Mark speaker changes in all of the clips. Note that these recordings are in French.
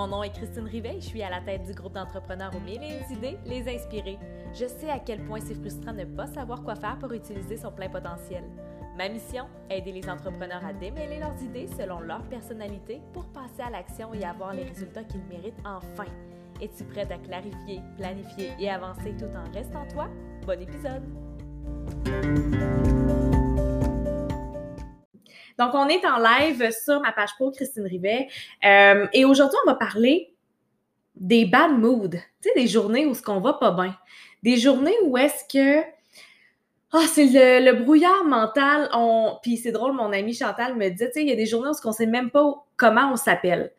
Speaker 1: Mon nom est Christine Rivet, je suis à la tête du groupe d'entrepreneurs aux mille et idées, les inspirer. Je sais à quel point c'est frustrant de ne pas savoir quoi faire pour utiliser son plein potentiel. Ma mission, aider les entrepreneurs à démêler leurs idées selon leur personnalité pour passer à l'action et avoir les résultats qu'ils méritent enfin. Es-tu prête à clarifier, planifier et avancer tout en restant toi? Bon épisode! Donc, on est en live sur ma page pro Christine Rivet. Euh, et aujourd'hui, on va parler des bad moods. Tu sais, des journées où ce qu'on va pas bien. Des journées où est-ce que. Ah, c'est le, brouillard mental. Puis c'est drôle, mon ami Chantal me dit, tu sais, il y a des journées où on ne sait même pas comment on s'appelle.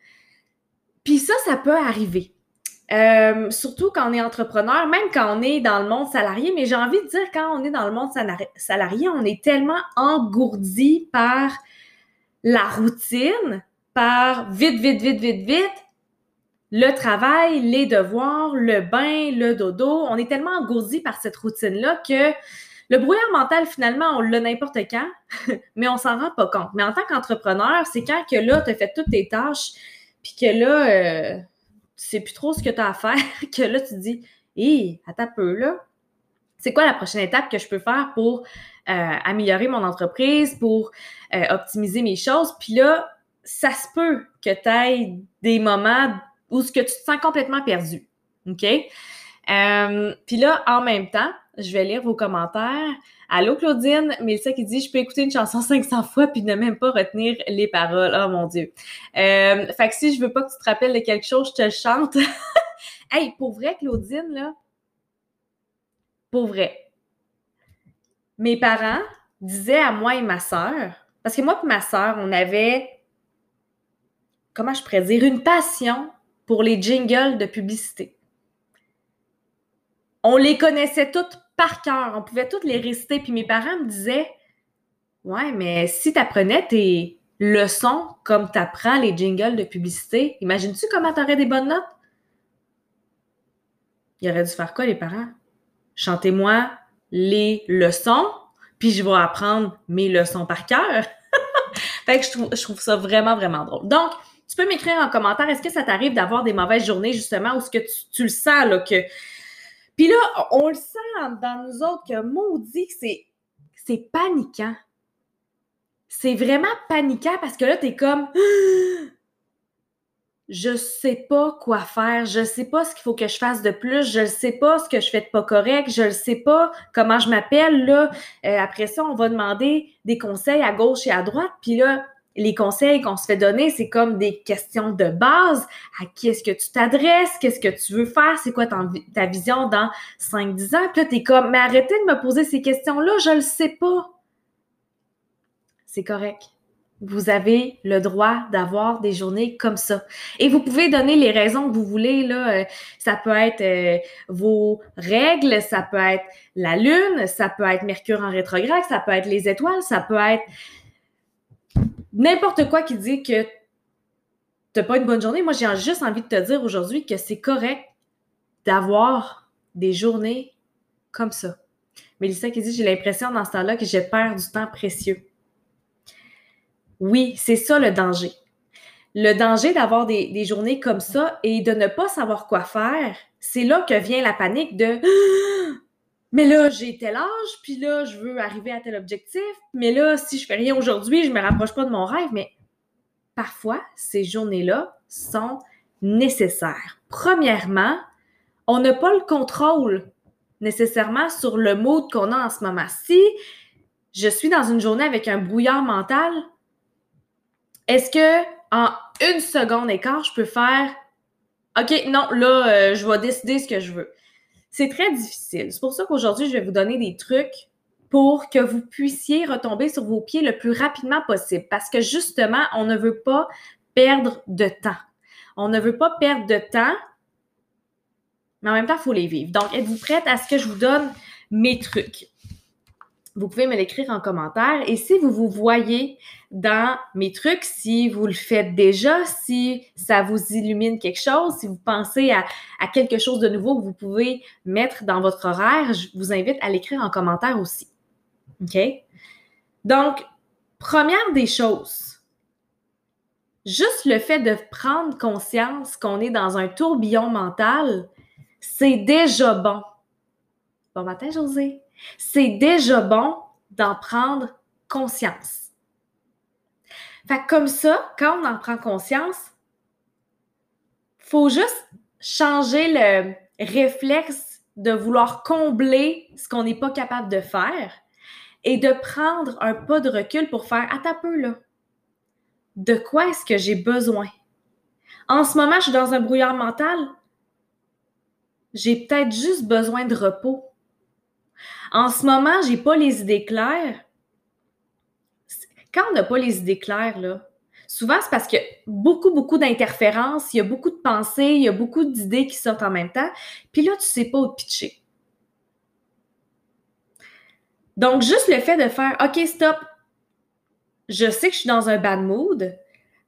Speaker 1: Puis ça, ça peut arriver. Euh, surtout quand on est entrepreneur, même quand on est dans le monde salarié, mais j'ai envie de dire, quand on est dans le monde salarié, on est tellement engourdi par la routine par vite, vite, vite, vite, vite, le travail, les devoirs, le bain, le dodo. On est tellement engourdi par cette routine-là que le brouillard mental, finalement, on l'a n'importe quand, mais on s'en rend pas compte. Mais en tant qu'entrepreneur, c'est quand que là, tu as fait toutes tes tâches, puis que là, euh, tu sais plus trop ce que tu as à faire, que là, tu te dis, hé, attends un peu, là. C'est quoi la prochaine étape que je peux faire pour euh, améliorer mon entreprise, pour euh, optimiser mes choses. Puis là, ça se peut que tu aies des moments où ce que tu te sens complètement perdu. OK? Euh, puis là, en même temps, je vais lire vos commentaires. Allô Claudine, Mélissa qui dit je peux écouter une chanson 500 fois puis ne même pas retenir les paroles. Oh mon dieu. Euh, fait que si je veux pas que tu te rappelles de quelque chose, je te le chante. hey, pour vrai Claudine là, pour vrai, mes parents disaient à moi et ma sœur, parce que moi et ma sœur, on avait, comment je pourrais dire, une passion pour les jingles de publicité. On les connaissait toutes par cœur, on pouvait toutes les réciter, puis mes parents me disaient, ouais, mais si tu apprenais tes leçons comme tu apprends les jingles de publicité, imagines-tu comment tu aurais des bonnes notes? Il aurait dû faire quoi, les parents? Chantez-moi les leçons, puis je vais apprendre mes leçons par cœur. fait que je trouve, ça vraiment, vraiment drôle. Donc, tu peux m'écrire en commentaire, est-ce que ça t'arrive d'avoir des mauvaises journées, justement, ou est-ce que tu, le sens, là, que... Puis là, on le sent dans nous autres que maudit c'est, c'est paniquant. C'est vraiment paniquant parce que là, t'es comme je sais pas quoi faire, je sais pas ce qu'il faut que je fasse de plus, je ne sais pas ce que je fais de pas correct, je sais pas comment je m'appelle là. Euh, après ça, on va demander des conseils à gauche et à droite, puis là les conseils qu'on se fait donner, c'est comme des questions de base. À qui est-ce que tu t'adresses? Qu'est-ce que tu veux faire? C'est quoi ta, vision dans 5-10 ans? Puis là, t'es comme, mais arrêtez de me poser ces questions-là, je le sais pas. C'est correct vous avez le droit d'avoir des journées comme ça. Et vous pouvez donner les raisons que vous voulez. Euh, ça peut être euh, vos règles, ça peut être la Lune, ça peut être Mercure en rétrograde, ça peut être les étoiles, ça peut être n'importe quoi qui dit que tu n'as pas une bonne journée. Moi, j'ai juste envie de te dire aujourd'hui que c'est correct d'avoir des journées comme ça. Mélissa qui dit, j'ai l'impression dans ce temps-là que j'ai perdu du temps précieux. Oui, c'est ça le danger. Le danger d'avoir des, journées comme ça et de ne pas savoir quoi faire, c'est là que vient la panique de mais là, j'ai tel âge, puis là, je veux arriver à tel objectif, mais là, si je fais rien aujourd'hui, je me rapproche pas de mon rêve. Mais parfois, ces journées-là sont nécessaires. Premièrement, on n'a pas le contrôle nécessairement sur le mode qu'on a en ce moment. Si je suis dans une journée avec un brouillard mental, est-ce que en une seconde quart, je peux faire OK, non, là, euh, je vais décider ce que je veux. C'est très difficile. C'est pour ça qu'aujourd'hui, je vais vous donner des trucs pour que vous puissiez retomber sur vos pieds le plus rapidement possible. Parce que justement, on ne veut pas perdre de temps. On ne veut pas perdre de temps, mais en même temps, il faut les vivre. Donc, êtes-vous prête à ce que je vous donne mes trucs? Vous pouvez me l'écrire en commentaire. Et si vous vous voyez dans mes trucs, si vous le faites déjà, si ça vous illumine quelque chose, si vous pensez à, quelque chose de nouveau que vous pouvez mettre dans votre horaire, je vous invite à l'écrire en commentaire aussi. OK? Donc, première des choses, juste le fait de prendre conscience qu'on est dans un tourbillon mental, c'est déjà bon. Bon matin, José. C'est déjà bon d'en prendre conscience. Fait que comme ça, quand on en prend conscience, faut juste changer le réflexe de vouloir combler ce qu'on n'est pas capable de faire et de prendre un pas de recul pour faire à ta peu là de quoi est-ce que j'ai besoin? En ce moment, je suis dans un brouillard mental. J'ai peut-être juste besoin de repos. En ce moment, j'ai pas les idées claires. Quand on n'a pas les idées claires, souvent c'est parce qu'il y a beaucoup, beaucoup d'interférences, il y a beaucoup de pensées, il y a beaucoup d'idées qui sortent en même temps. Puis là, tu sais pas où pitcher. Donc, juste le fait de faire OK, stop, je sais que je suis dans un bad mood,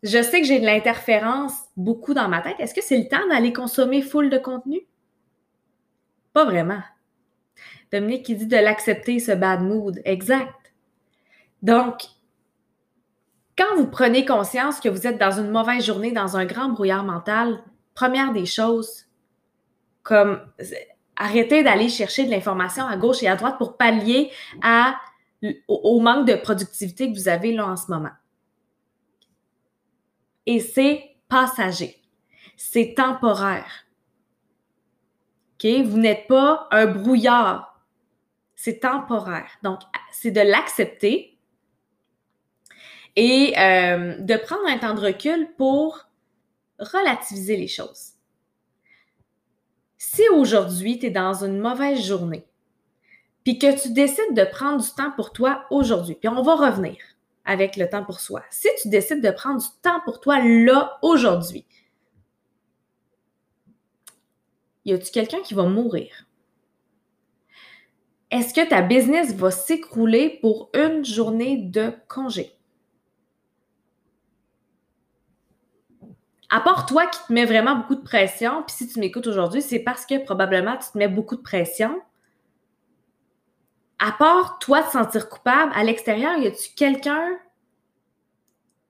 Speaker 1: je sais que j'ai de l'interférence beaucoup dans ma tête. Est-ce que c'est le temps d'aller consommer full de contenu? Pas vraiment. Dominique qui dit de l'accepter, ce bad mood. Exact. Donc, quand vous prenez conscience que vous êtes dans une mauvaise journée, dans un grand brouillard mental, première des choses, comme arrêtez d'aller chercher de l'information à gauche et à droite pour pallier au, manque de productivité que vous avez là en ce moment. Et c'est passager. C'est temporaire. Vous n'êtes pas un brouillard. C'est temporaire. Donc, c'est de l'accepter et euh, de prendre un temps de recul pour relativiser les choses. Si aujourd'hui, tu es dans une mauvaise journée, puis que tu décides de prendre du temps pour toi aujourd'hui, puis on va revenir avec le temps pour soi. Si tu décides de prendre du temps pour toi là, aujourd'hui, y a-tu quelqu'un qui va mourir? Est-ce que ta business va s'écrouler pour une journée de congé? À part toi qui te mets vraiment beaucoup de pression, puis si tu m'écoutes aujourd'hui, c'est parce que probablement tu te mets beaucoup de pression, à part toi te sentir coupable, à l'extérieur, y a-tu quelqu'un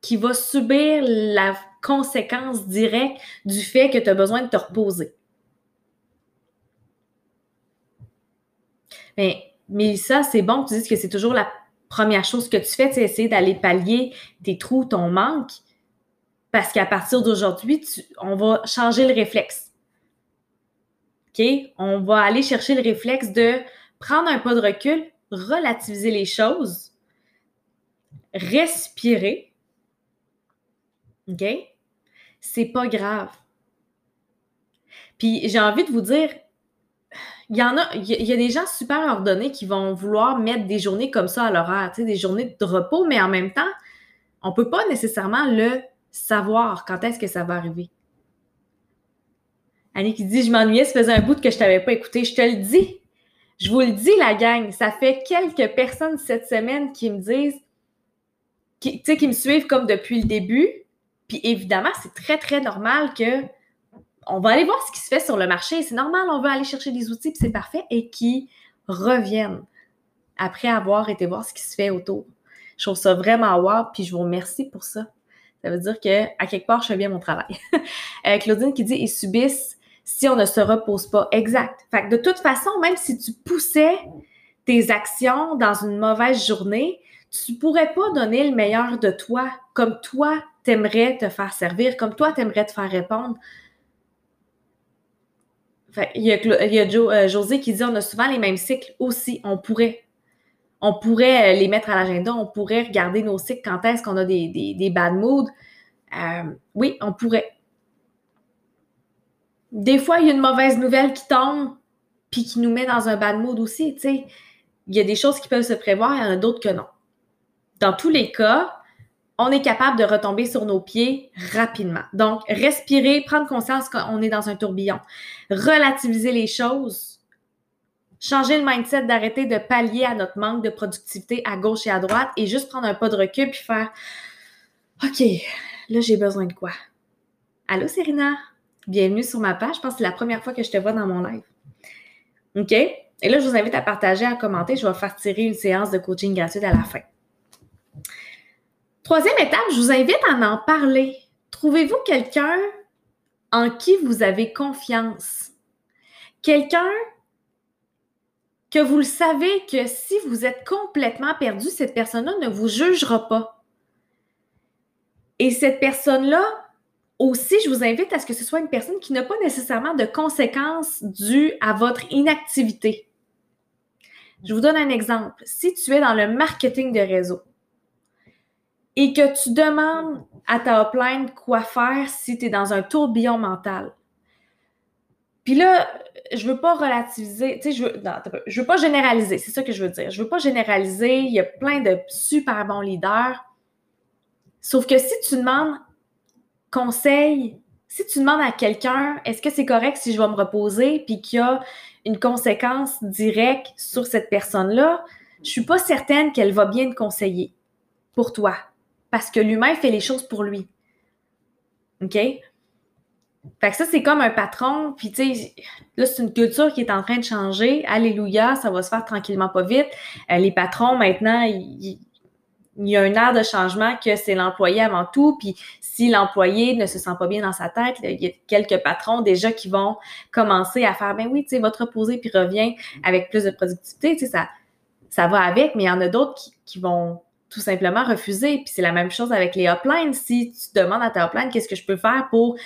Speaker 1: qui va subir la conséquence directe du fait que tu as besoin de te reposer? Mais, mais ça, c'est bon que tu dises que c'est toujours la première chose que tu fais, c'est essayer d'aller pallier tes trous, ton manque. Parce qu'à partir d'aujourd'hui, on va changer le réflexe. OK? On va aller chercher le réflexe de prendre un pas de recul, relativiser les choses, respirer. OK? C'est pas grave. Puis j'ai envie de vous dire, il y en a, il y a des gens super ordonnés qui vont vouloir mettre des journées comme ça à l'horaire, des journées de repos, mais en même temps, on peut pas nécessairement le savoir quand est-ce que ça va arriver. Annie qui dit Je m'ennuyais, ça faisait un bout que je t'avais pas écouté. Je te le dis. Je vous le dis, la gang, ça fait quelques personnes cette semaine qui me disent, qui, qui me suivent comme depuis le début. Puis évidemment, c'est très, très normal que on va aller voir ce qui se fait sur le marché. C'est normal, on veut aller chercher des outils, puis c'est parfait, et qui reviennent après avoir été voir ce qui se fait autour. Je trouve ça vraiment wow, puis je vous remercie pour ça. Ça veut dire que à quelque part, je fais bien mon travail. euh, Claudine qui dit ils subissent si on ne se repose pas. Exact. Fait que de toute façon, même si tu poussais tes actions dans une mauvaise journée, tu pourrais pas donner le meilleur de toi comme toi t'aimerais te faire servir, comme toi t'aimerais te faire répondre. Il y a, euh, José qui dit on a souvent les mêmes cycles aussi. On pourrait. On pourrait euh, les mettre à l'agenda, on pourrait regarder nos cycles quand est-ce qu'on a des, bad moods? Euh, oui, on pourrait. Des fois, il y a une mauvaise nouvelle qui tombe, puis qui nous met dans un bad mood aussi. Il y a des choses qui peuvent se prévoir, il y en a d'autres que non. Dans tous les cas, on est capable de retomber sur nos pieds rapidement. Donc, respirer, prendre conscience qu'on est dans un tourbillon, relativiser les choses, changer le mindset d'arrêter de pallier à notre manque de productivité à gauche et à droite et juste prendre un pas de recul puis faire OK, là, j'ai besoin de quoi? Allô, Serena? Bienvenue sur ma page. Je pense que c'est la première fois que je te vois dans mon live. OK? Et là, je vous invite à partager, à commenter. Je vais faire tirer une séance de coaching gratuite à la fin. Troisième étape, je vous invite à en parler. Trouvez-vous quelqu'un en qui vous avez confiance? Quelqu'un que vous le savez que si vous êtes complètement perdu, cette personne-là ne vous jugera pas. Et cette personne-là, aussi, je vous invite à ce que ce soit une personne qui n'a pas nécessairement de conséquences dues à votre inactivité. Je vous donne un exemple. Si tu es dans le marketing de réseau et que tu demandes à ta upline quoi faire si tu es dans un tourbillon mental, puis là, je veux pas relativiser, tu sais, je veux, je veux pas généraliser, c'est ça que je veux dire. Je veux pas généraliser, il y a plein de super bons leaders. Sauf que si tu demandes conseil, si tu demandes à quelqu'un, est-ce que c'est correct si je vais me reposer, puis qu'il y a une conséquence directe sur cette personne-là, je suis pas certaine qu'elle va bien te conseiller pour toi. Parce que l'humain fait les choses pour lui. OK? Fait que ça, c'est comme un patron, puis tu sais, là, c'est une culture qui est en train de changer. Alléluia, ça va se faire tranquillement pas vite. Euh, les patrons, maintenant, il y a un air de changement que c'est l'employé avant tout. Puis si l'employé ne se sent pas bien dans sa tête, il y a quelques patrons déjà qui vont commencer à faire ben oui, tu sais, va te reposer puis reviens avec plus de productivité. Tu sais, ça, ça va avec, mais il y en a d'autres qui, vont tout simplement refuser. Puis c'est la même chose avec les uplines. Si tu demandes à ta upline qu'est-ce que je peux faire pour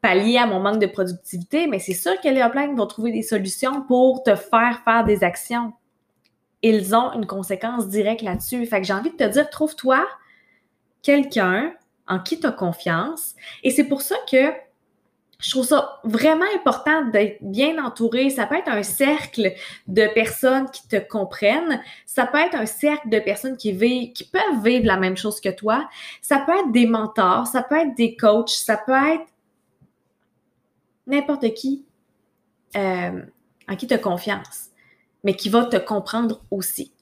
Speaker 1: pallier à mon manque de productivité, mais c'est sûr que les uplines vont trouver des solutions pour te faire faire des actions ils ont une conséquence directe là-dessus. Fait que j'ai envie de te dire, trouve-toi quelqu'un en qui tu as confiance. Et c'est pour ça que je trouve ça vraiment important d'être bien entouré. Ça peut être un cercle de personnes qui te comprennent. Ça peut être un cercle de personnes qui, vivent, qui peuvent vivre la même chose que toi. Ça peut être des mentors, ça peut être des coachs, ça peut être n'importe qui euh, en qui tu as confiance mais qui va te comprendre aussi.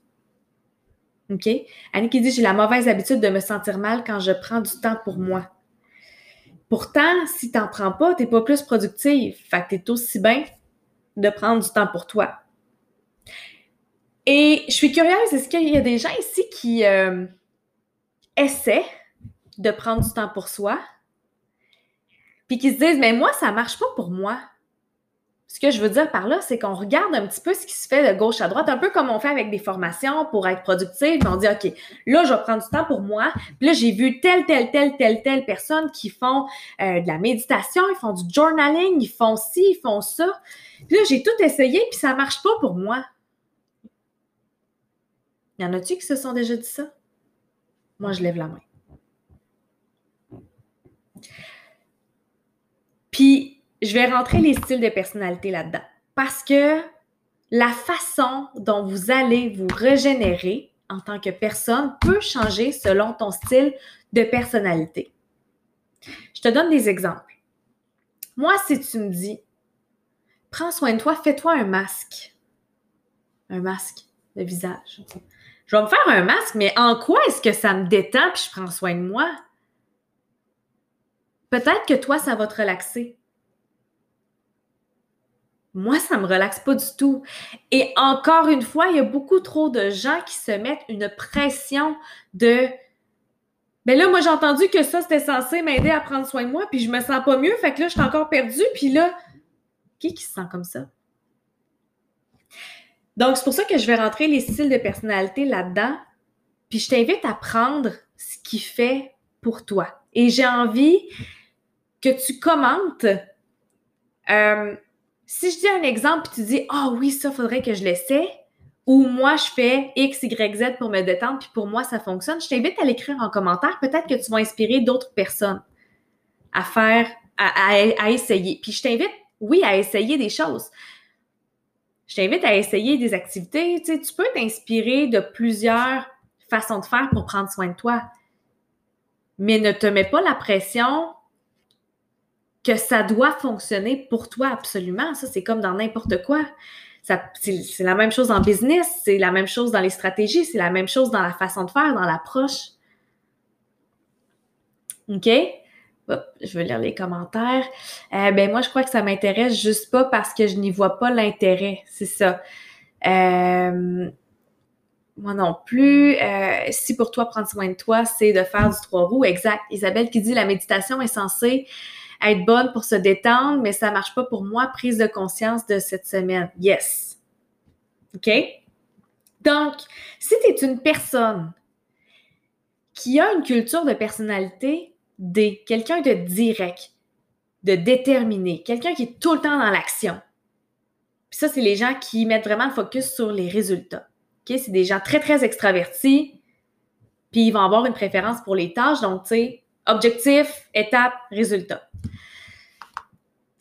Speaker 1: OK? Annie qui dit J'ai la mauvaise habitude de me sentir mal quand je prends du temps pour moi. Pourtant, si tu n'en prends pas, tu n'es pas plus productif. Fait que tu es aussi bien de prendre du temps pour toi. Et je suis curieuse, est-ce qu'il y a des gens ici qui euh, essaient de prendre du temps pour soi, puis qui se disent, mais moi, ça marche pas pour moi. Ce que je veux dire par là, c'est qu'on regarde un petit peu ce qui se fait de gauche à droite, un peu comme on fait avec des formations pour être productif. On dit, OK, là, je vais prendre du temps pour moi. Puis là, j'ai vu telle, telle, telle, telle, telle personne qui font euh, de la méditation, ils font du journaling, ils font ci, ils font ça. Puis là, j'ai tout essayé, puis ça marche pas pour moi. Y en a-tu qui se sont déjà dit ça? Moi, je lève la main. Puis, je vais rentrer les styles de personnalité là-dedans. Parce que la façon dont vous allez vous régénérer en tant que personne peut changer selon ton style de personnalité. Je te donne des exemples. Moi, si tu me dis, prends soin de toi, fais-toi un masque. Un masque de visage. Je vais me faire un masque, mais en quoi est-ce que ça me détend puis je prends soin de moi? Peut-être que toi, ça va te relaxer. Moi, ça me relaxe pas du tout. Et encore une fois, il y a beaucoup trop de gens qui se mettent une pression de ben là, moi, j'ai entendu que ça, c'était censé m'aider à prendre soin de moi, puis je me sens pas mieux, fait que là, je suis encore perdue, puis là, qui qui se sent comme ça? Donc, c'est pour ça que je vais rentrer les styles de personnalité là-dedans, puis je t'invite à prendre ce qui fait pour toi. Et j'ai envie que tu commentes euh, si je dis un exemple puis tu dis Ah oui, ça faudrait que je l'essaie, ou moi je fais X, Y, Z pour me détendre, puis pour moi ça fonctionne, je t'invite à l'écrire en commentaire. Peut-être que tu vas inspirer d'autres personnes à faire, à, essayer. Puis je t'invite, oui, à essayer des choses. Je t'invite à essayer des activités. Tu, peux t'inspirer de plusieurs façons de faire pour prendre soin de toi. Mais ne te mets pas la pression que ça doit fonctionner pour toi absolument. Ça, c'est comme dans n'importe quoi. C'est la même chose en business, c'est la même chose dans les stratégies, c'est la même chose dans la façon de faire, dans l'approche. OK? je vais lire les commentaires. Euh, ben moi, je crois que ça m'intéresse juste pas parce que je n'y vois pas l'intérêt. C'est ça. Euh, Moi non plus. Euh, si pour toi, prendre soin de toi, c'est de faire du trois roues, exact. Isabelle qui dit la méditation est censée être bonne pour se détendre, mais ça marche pas pour moi. Prise de conscience de cette semaine. Yes. OK? Donc, si tu es une personne qui a une culture de personnalité D, quelqu'un de direct, de déterminé, quelqu'un qui est tout le temps dans l'action. Ça, c'est les gens qui mettent vraiment le focus sur les résultats. OK? C'est des gens très, très extravertis, puis ils vont avoir une préférence pour les tâches. Donc, tu sais, objectif, étape, résultat.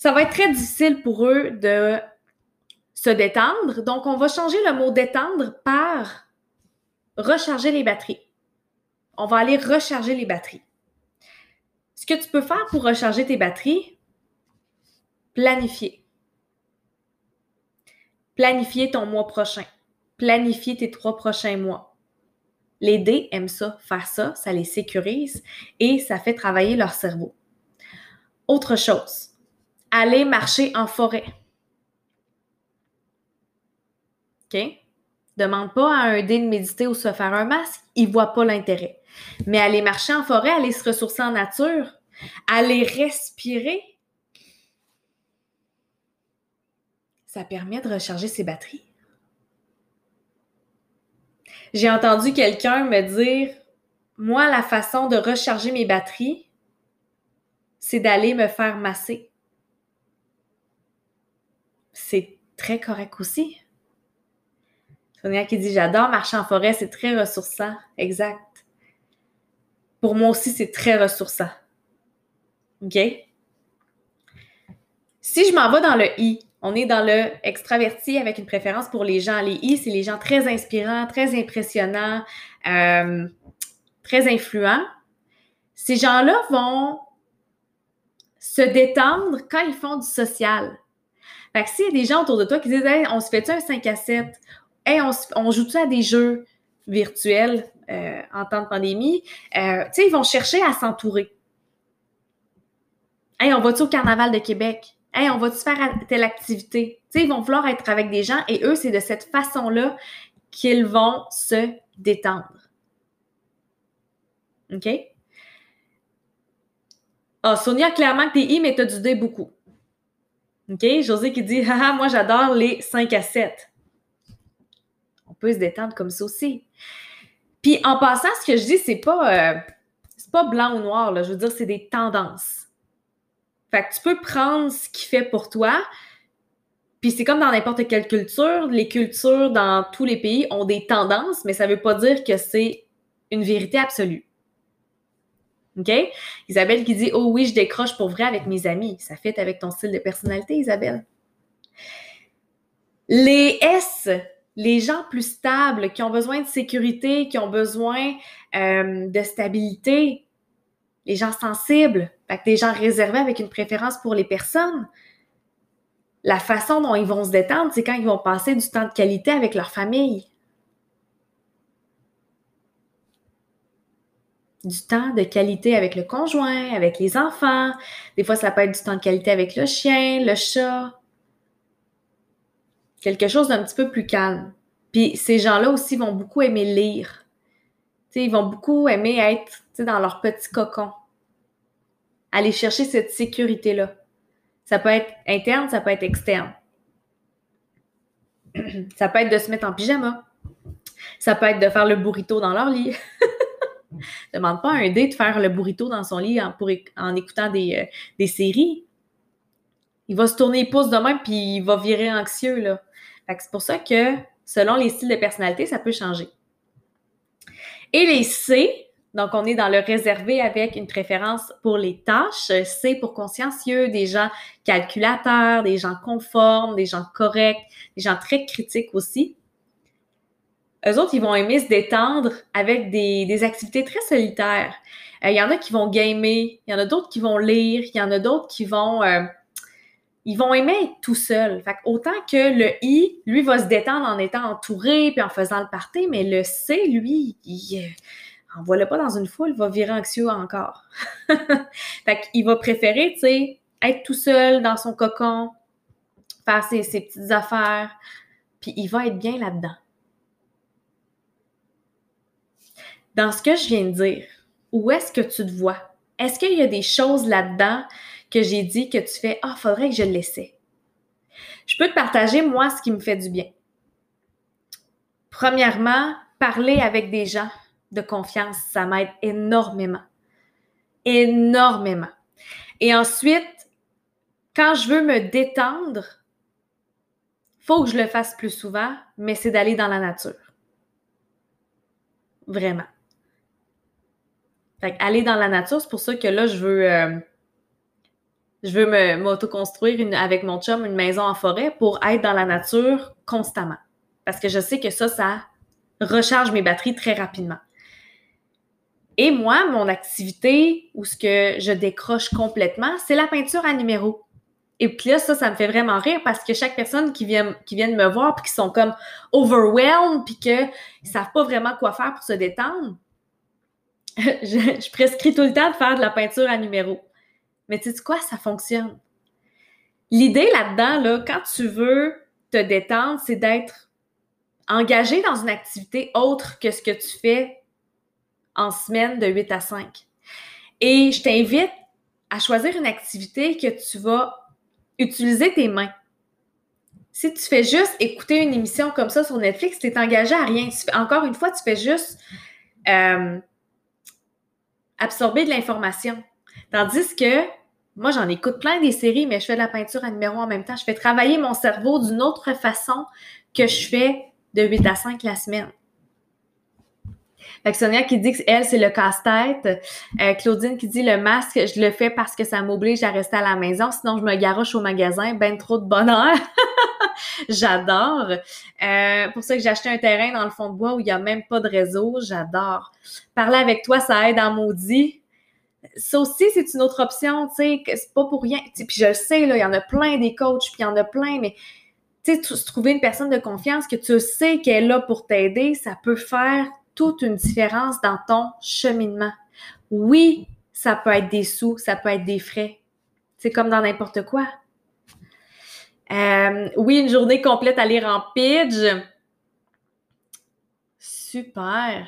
Speaker 1: Ça va être très difficile pour eux de se détendre. Donc, on va changer le mot détendre par recharger les batteries. On va aller recharger les batteries. Ce que tu peux faire pour recharger tes batteries, planifier. Planifier ton mois prochain. Planifier tes trois prochains mois. Les dés aiment ça, faire ça, ça les sécurise et ça fait travailler leur cerveau. Autre chose, aller marcher en forêt. OK? Demande pas à un dé de méditer ou se faire un masque, il voit pas l'intérêt. Mais aller marcher en forêt, aller se ressourcer en nature, aller respirer, ça permet de recharger ses batteries. J'ai entendu quelqu'un me dire, moi, la façon de recharger mes batteries, c'est d'aller me faire masser. C'est très correct aussi. Sonia qui dit J'adore marcher en forêt, c'est très ressourçant. Exact. Pour moi aussi, c'est très ressourçant. OK? Si je m'en vais dans le I, on est dans le extraverti avec une préférence pour les gens. Les I, c'est les gens très inspirants, très impressionnants, euh, très influents. Ces gens-là vont se détendre quand ils font du social. Fait que s'il y a des gens autour de toi qui disent on se fait un 5 à 7 Hey, on, joue-tu à des jeux virtuels euh, en temps de pandémie? Euh, tu sais, ils vont chercher à s'entourer. Hey, on va-tu au Carnaval de Québec? Hey, on va-tu faire telle activité? Tu sais, ils vont vouloir être avec des gens et eux, c'est de cette façon-là qu'ils vont se détendre. OK? Ah, Sonia, clairement que t'es I, mais t'as du D beaucoup. OK? José qui dit, haha, moi j'adore les 5 à 7 peut se détendre comme ça aussi. Puis en passant, ce que je dis, c'est pas, euh, pas blanc ou noir, là. je veux dire, c'est des tendances. Fait que tu peux prendre ce qui fait pour toi, puis c'est comme dans n'importe quelle culture, les cultures dans tous les pays ont des tendances, mais ça veut pas dire que c'est une vérité absolue. OK? Isabelle qui dit Oh oui, je décroche pour vrai avec mes amis. Ça fait avec ton style de personnalité, Isabelle. Les S, les gens plus stables, qui ont besoin de sécurité, qui ont besoin euh, de stabilité, les gens sensibles, des gens réservés avec une préférence pour les personnes, la façon dont ils vont se détendre, c'est quand ils vont passer du temps de qualité avec leur famille. Du temps de qualité avec le conjoint, avec les enfants. Des fois, ça peut être du temps de qualité avec le chien, le chat quelque chose d'un petit peu plus calme. Puis ces gens-là aussi vont beaucoup aimer lire. ils vont beaucoup aimer être dans leur petit cocon. Aller chercher cette sécurité-là. Ça peut être interne, ça peut être externe. ça peut être de se mettre en pyjama. Ça peut être de faire le burrito dans leur lit. Demande pas à un dé de faire le burrito dans son lit en, écoutant des, euh, des, séries. Il va se tourner les pouces de même puis il va virer anxieux. Là c'est pour ça que selon les styles de personnalité, ça peut changer. Et les C, donc on est dans le réservé avec une préférence pour les tâches. C pour consciencieux, des gens calculateurs, des gens conformes, des gens corrects, des gens très critiques aussi. Eux autres, ils vont aimer se détendre avec des, activités très solitaires. Euh, il y en a qui vont gamer, il y en a d'autres qui vont lire, il y en a d'autres qui vont euh, ils vont aimer être tout seuls. Fait autant que le I, lui, va se détendre en étant entouré puis en faisant le party, mais le C, lui, il envoie-le pas dans une foule, il va virer anxieux encore. fait qu'il va préférer, tu sais, être tout seul dans son cocon, faire ses, ses petites affaires, puis il va être bien là-dedans. Dans ce que je viens de dire, où est-ce que tu te vois? Est-ce qu'il y a des choses là-dedans que j'ai dit que tu fais Ah, faudrait que je le laissais? Je peux te partager, moi, ce qui me fait du bien. Premièrement, parler avec des gens de confiance, ça m'aide énormément. Énormément. Et ensuite, quand je veux me détendre, faut que je le fasse plus souvent, mais c'est d'aller dans la nature. Vraiment. Fait aller dans la nature, c'est pour ça que là, je veux, euh, veux m'auto-construire avec mon chum une maison en forêt pour être dans la nature constamment. Parce que je sais que ça, ça recharge mes batteries très rapidement. Et moi, mon activité ou ce que je décroche complètement, c'est la peinture à numéro. Et puis là, ça, ça me fait vraiment rire parce que chaque personne qui vient, qui me voir puis qui sont comme overwhelmed puis qu'ils savent pas vraiment quoi faire pour se détendre, je, prescris tout le temps de faire de la peinture à numéro. Mais tu sais quoi, ça fonctionne. L'idée là-dedans, là, quand tu veux te détendre, c'est d'être engagé dans une activité autre que ce que tu fais en semaine de 8 à 5. Et je t'invite à choisir une activité que tu vas utiliser tes mains. Si tu fais juste écouter une émission comme ça sur Netflix, tu es engagé à rien. encore une fois, tu fais juste euh, absorber de l'information. Tandis que moi, j'en écoute plein des séries, mais je fais de la peinture à numéro en même temps. Je fais travailler mon cerveau d'une autre façon que je fais de 8 à 5 la semaine. Fait Sonia qui dit que elle, c'est le casse-tête. Euh, Claudine qui dit le masque, je le fais parce que ça m'oblige à rester à la maison, sinon je me garoche au magasin, ben trop de bonheur. J'adore. Euh, pour ça que j'ai acheté un terrain dans le fond de bois où il n'y a même pas de réseau. J'adore. Parler avec toi, ça aide en maudit. Ça aussi, c'est une autre option, tu sais, c'est pas pour rien. puis je le sais, il y en a plein des coachs, puis il y en a plein, mais tu sais, trouver une personne de confiance que tu sais qu'elle est là pour t'aider, ça peut faire toute une différence dans ton cheminement. Oui, ça peut être des sous, ça peut être des frais. C'est comme dans n'importe quoi. Euh, oui, une journée complète à lire en pidge. Super.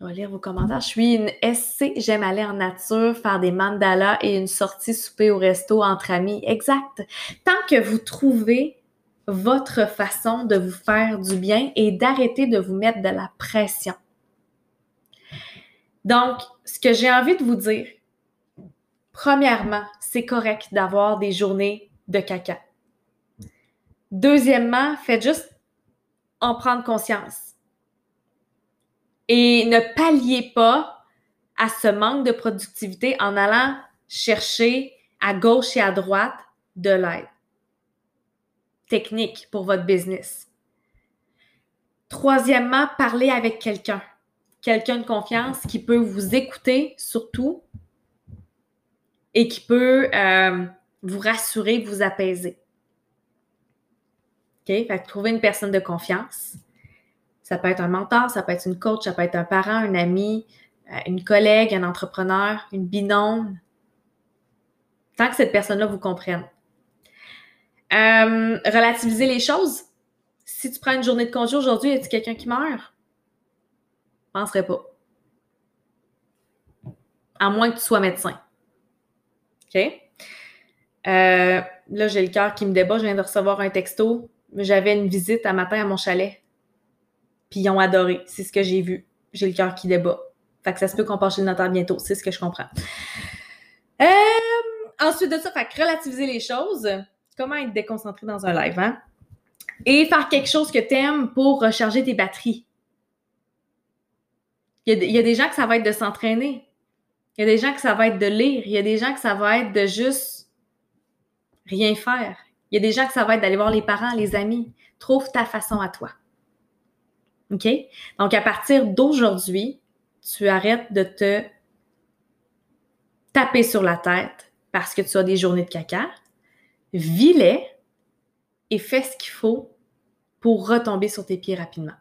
Speaker 1: Je vais lire vos commentaires. Je suis une SC, j'aime aller en nature, faire des mandalas et une sortie souper au resto entre amis. Exact. Tant que vous trouvez votre façon de vous faire du bien et d'arrêter de vous mettre de la pression. Donc, ce que j'ai envie de vous dire, premièrement, c'est correct d'avoir des journées de caca. Deuxièmement, faites juste en prendre conscience. Et ne palliez pas à ce manque de productivité en allant chercher à gauche et à droite de l'aide technique pour votre business. Troisièmement, parler avec quelqu'un. Quelqu'un de confiance qui peut vous écouter surtout et qui peut euh, vous rassurer, vous apaiser. OK? Trouver une personne de confiance. Ça peut être un mentor, ça peut être une coach, ça peut être un parent, un ami, euh, une collègue, un entrepreneur, une binôme. Tant que cette personne-là vous comprenne. Euh, relativiser les choses. Si tu prends une journée de congé aujourd'hui, y a-t-il quelqu'un qui meurt? Je penserais pas. À moins que tu sois médecin. OK? Euh, là, j'ai le cœur qui me débat. Je viens de recevoir un texto. J'avais une visite à matin à mon chalet. Puis ils ont adoré. C'est ce que j'ai vu. J'ai le cœur qui débat. Fait que ça se peut qu'on passe chez le notaire bientôt. C'est ce que je comprends. Euh, ensuite de ça, fait que relativiser les choses comment être déconcentré dans un live, hein? Et faire quelque chose que tu aimes pour recharger tes batteries. Il y, a, des gens que ça va être de s'entraîner. Il y a des gens que ça va être de lire. Il y a des gens que ça va être de juste rien faire. Il y a des gens que ça va être d'aller voir les parents, les amis. Trouve ta façon à toi. OK? Donc, à partir d'aujourd'hui, tu arrêtes de te taper sur la tête parce que tu as des journées de caca vis-les et fais ce qu'il faut pour retomber sur tes pieds rapidement.